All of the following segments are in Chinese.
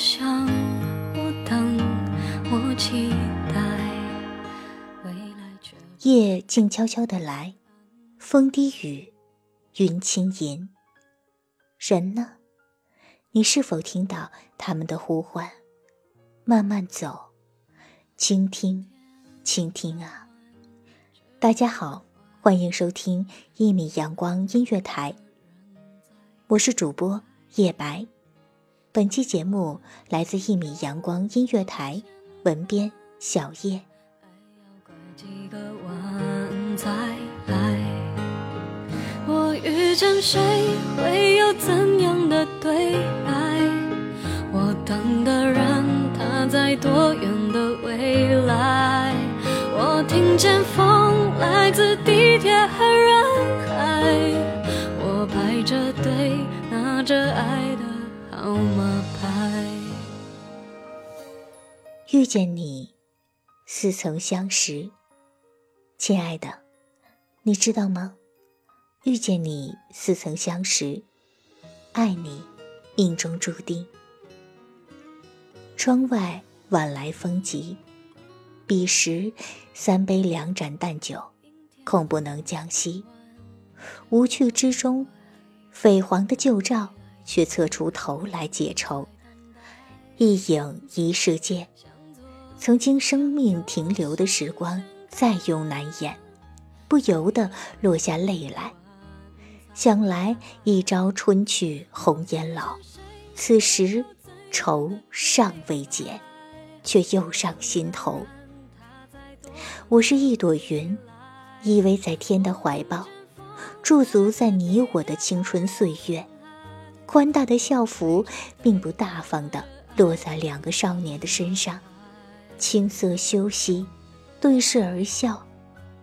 想，我等，我期待，夜静悄悄的来，风低语，云轻吟。人呢？你是否听到他们的呼唤？慢慢走，倾听。倾听啊！大家好，欢迎收听一米阳光音乐台，我是主播叶白。本期节目来自一米阳光音乐台，文编小叶。几个晚再来，我遇见谁会有怎样的对白？我等的人他在多远的未来？我听见风来自地铁和人海，我排着队拿着爱见你，似曾相识。亲爱的，你知道吗？遇见你，似曾相识。爱你，命中注定。窗外晚来风急。彼时，三杯两盏淡酒，恐不能将息。无趣之中，绯黄的旧照却侧出头来解愁。一影一世界，曾经生命停留的时光再用难掩，不由得落下泪来。想来一朝春去红颜老，此时愁尚未减，却又上心头。我是一朵云，依偎在天的怀抱，驻足在你我的青春岁月。宽大的校服并不大方的落在两个少年的身上，青涩休息，对视而笑。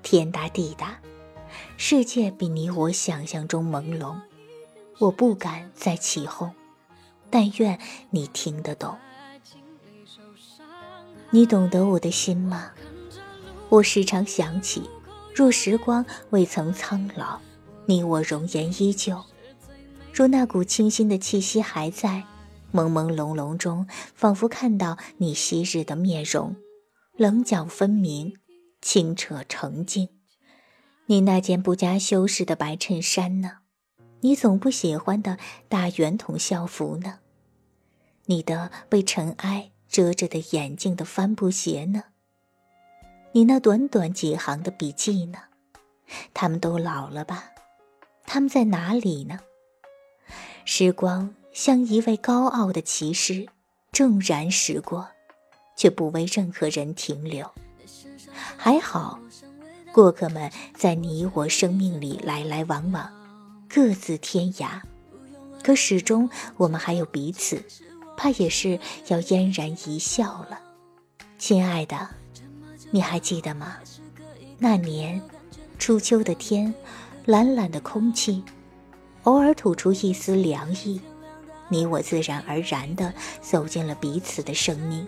天大地大，世界比你我想象中朦胧。我不敢再起哄，但愿你听得懂。你懂得我的心吗？我时常想起，若时光未曾苍老，你我容颜依旧；若那股清新的气息还在，朦朦胧胧中，仿佛看到你昔日的面容，棱角分明，清澈澄净。你那件不加修饰的白衬衫呢？你总不喜欢的大圆筒校服呢？你的被尘埃遮着的眼镜的帆布鞋呢？你那短短几行的笔记呢？他们都老了吧？他们在哪里呢？时光像一位高傲的骑士，纵然驶过，却不为任何人停留。还好，过客们在你我生命里来来往往，各自天涯。可始终我们还有彼此，怕也是要嫣然一笑了。亲爱的，你还记得吗？那年初秋的天，懒懒的空气，偶尔吐出一丝凉意，你我自然而然地走进了彼此的生命。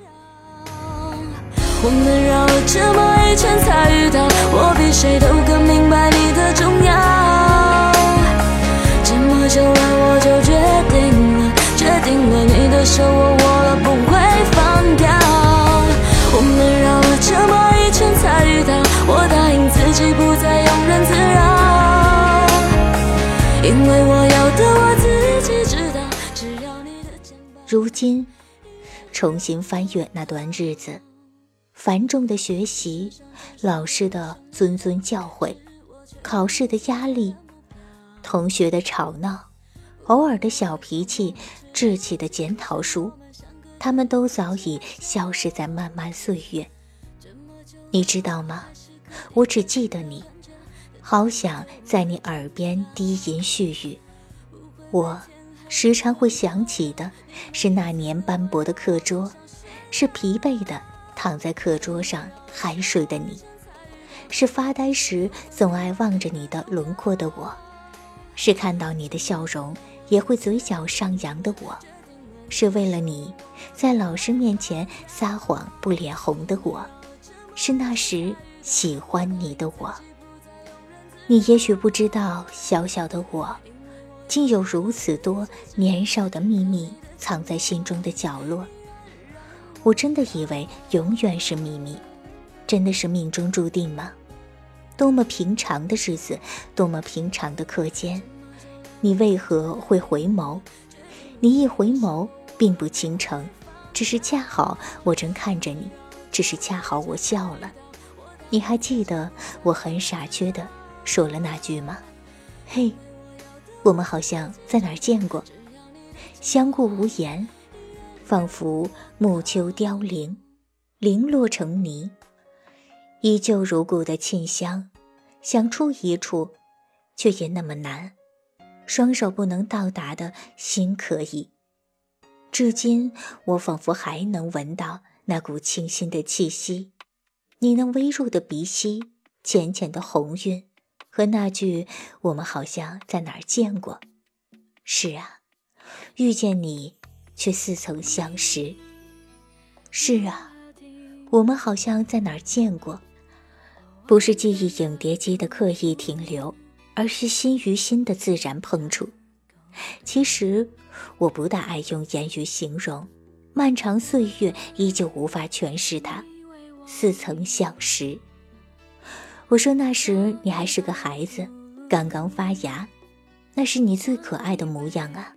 我们绕了这么一圈才遇到，我比谁都更明白你的重要。这么久了，我就决定了，决定了你的手我握了不会放掉。我们绕了这么一圈才遇到，我答应自己不如今，重新翻阅那段日子。繁重的学习，老师的谆谆教诲，考试的压力，同学的吵闹，偶尔的小脾气，稚气的检讨书，他们都早已消失在漫漫岁月。你知道吗？我只记得你，好想在你耳边低吟絮语。我时常会想起的是那年斑驳的课桌，是疲惫的。躺在课桌上酣睡的你，是发呆时总爱望着你的轮廓的我，是看到你的笑容也会嘴角上扬的我，是为了你在老师面前撒谎不脸红的我，是那时喜欢你的我。你也许不知道，小小的我，竟有如此多年少的秘密藏在心中的角落。我真的以为永远是秘密，真的是命中注定吗？多么平常的日子，多么平常的课间，你为何会回眸？你一回眸，并不倾城，只是恰好我正看着你，只是恰好我笑了。你还记得我很傻缺的说了那句吗？嘿，我们好像在哪儿见过，相顾无言。仿佛暮秋凋零，零落成泥，依旧如故的沁香，想触一触，却也那么难，双手不能到达的心可以。至今我仿佛还能闻到那股清新的气息，你那微弱的鼻息，浅浅的红晕，和那句“我们好像在哪儿见过”。是啊，遇见你。却似曾相识。是啊，我们好像在哪儿见过，不是记忆影碟机的刻意停留，而是心与心的自然碰触。其实我不大爱用言语形容，漫长岁月依旧无法诠释它。似曾相识。我说那时你还是个孩子，刚刚发芽，那是你最可爱的模样啊。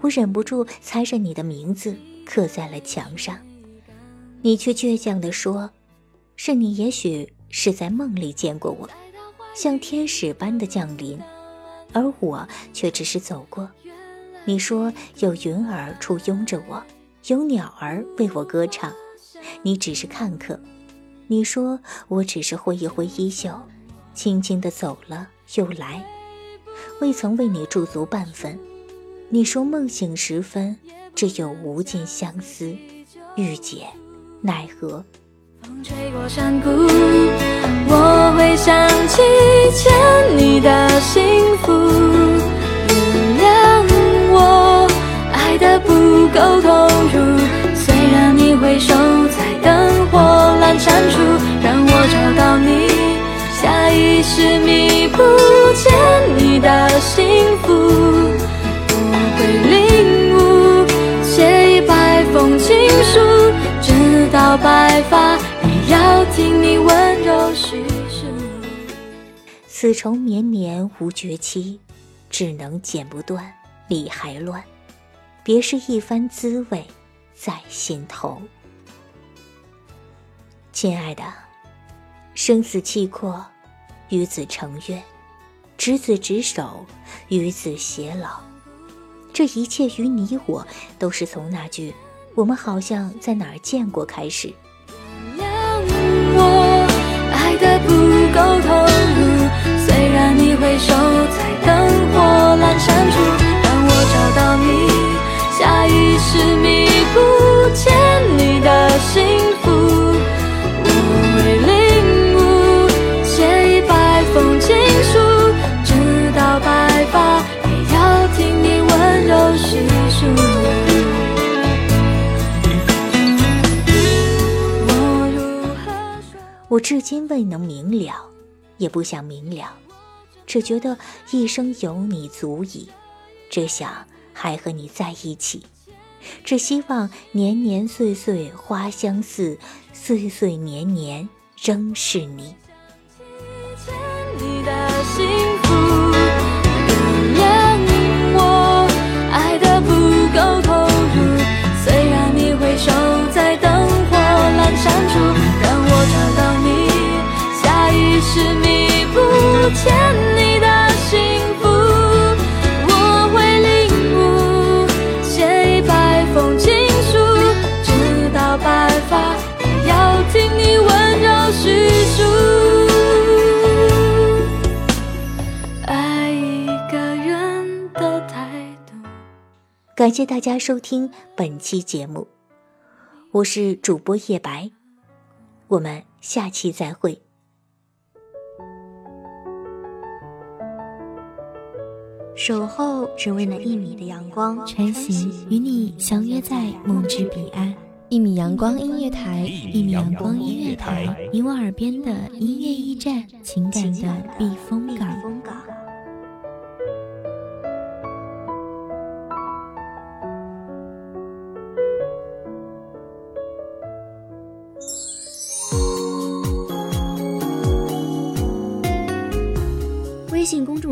我忍不住猜着你的名字刻在了墙上，你却倔强地说：“是你，也许是在梦里见过我，像天使般的降临，而我却只是走过。”你说有云儿簇拥着我，有鸟儿为我歌唱，你只是看客。你说我只是挥一挥衣袖，轻轻的走了又来，未曾为你驻足半分。你说梦醒时分，只有无尽相思，欲解奈何。风吹过山谷，我会想起欠下意识弥补欠你的幸福。领悟，写一百封情书，直到白发也要听你温柔叙述。此愁绵绵无绝期，只能剪不断，理还乱。别是一番滋味在心头。亲爱的，生死契阔，与子成愿，执子执手，与子偕老。这一切与你我，都是从那句“我们好像在哪儿见过”开始。原谅我爱的不够投入。虽然你回首在灯火阑珊处，但我找到你，下意识弥补欠你的幸福。我至今未能明了，也不想明了，只觉得一生有你足矣，只想还和你在一起，只希望年年岁岁花相似，岁岁年年仍是你。感谢大家收听本期节目，我是主播叶白，我们下期再会。守候只为那一米的阳光，穿行与你相约在梦之彼岸。一米阳光音乐台，一米阳光音乐台，你我耳边的音乐驿站，情感的避风港。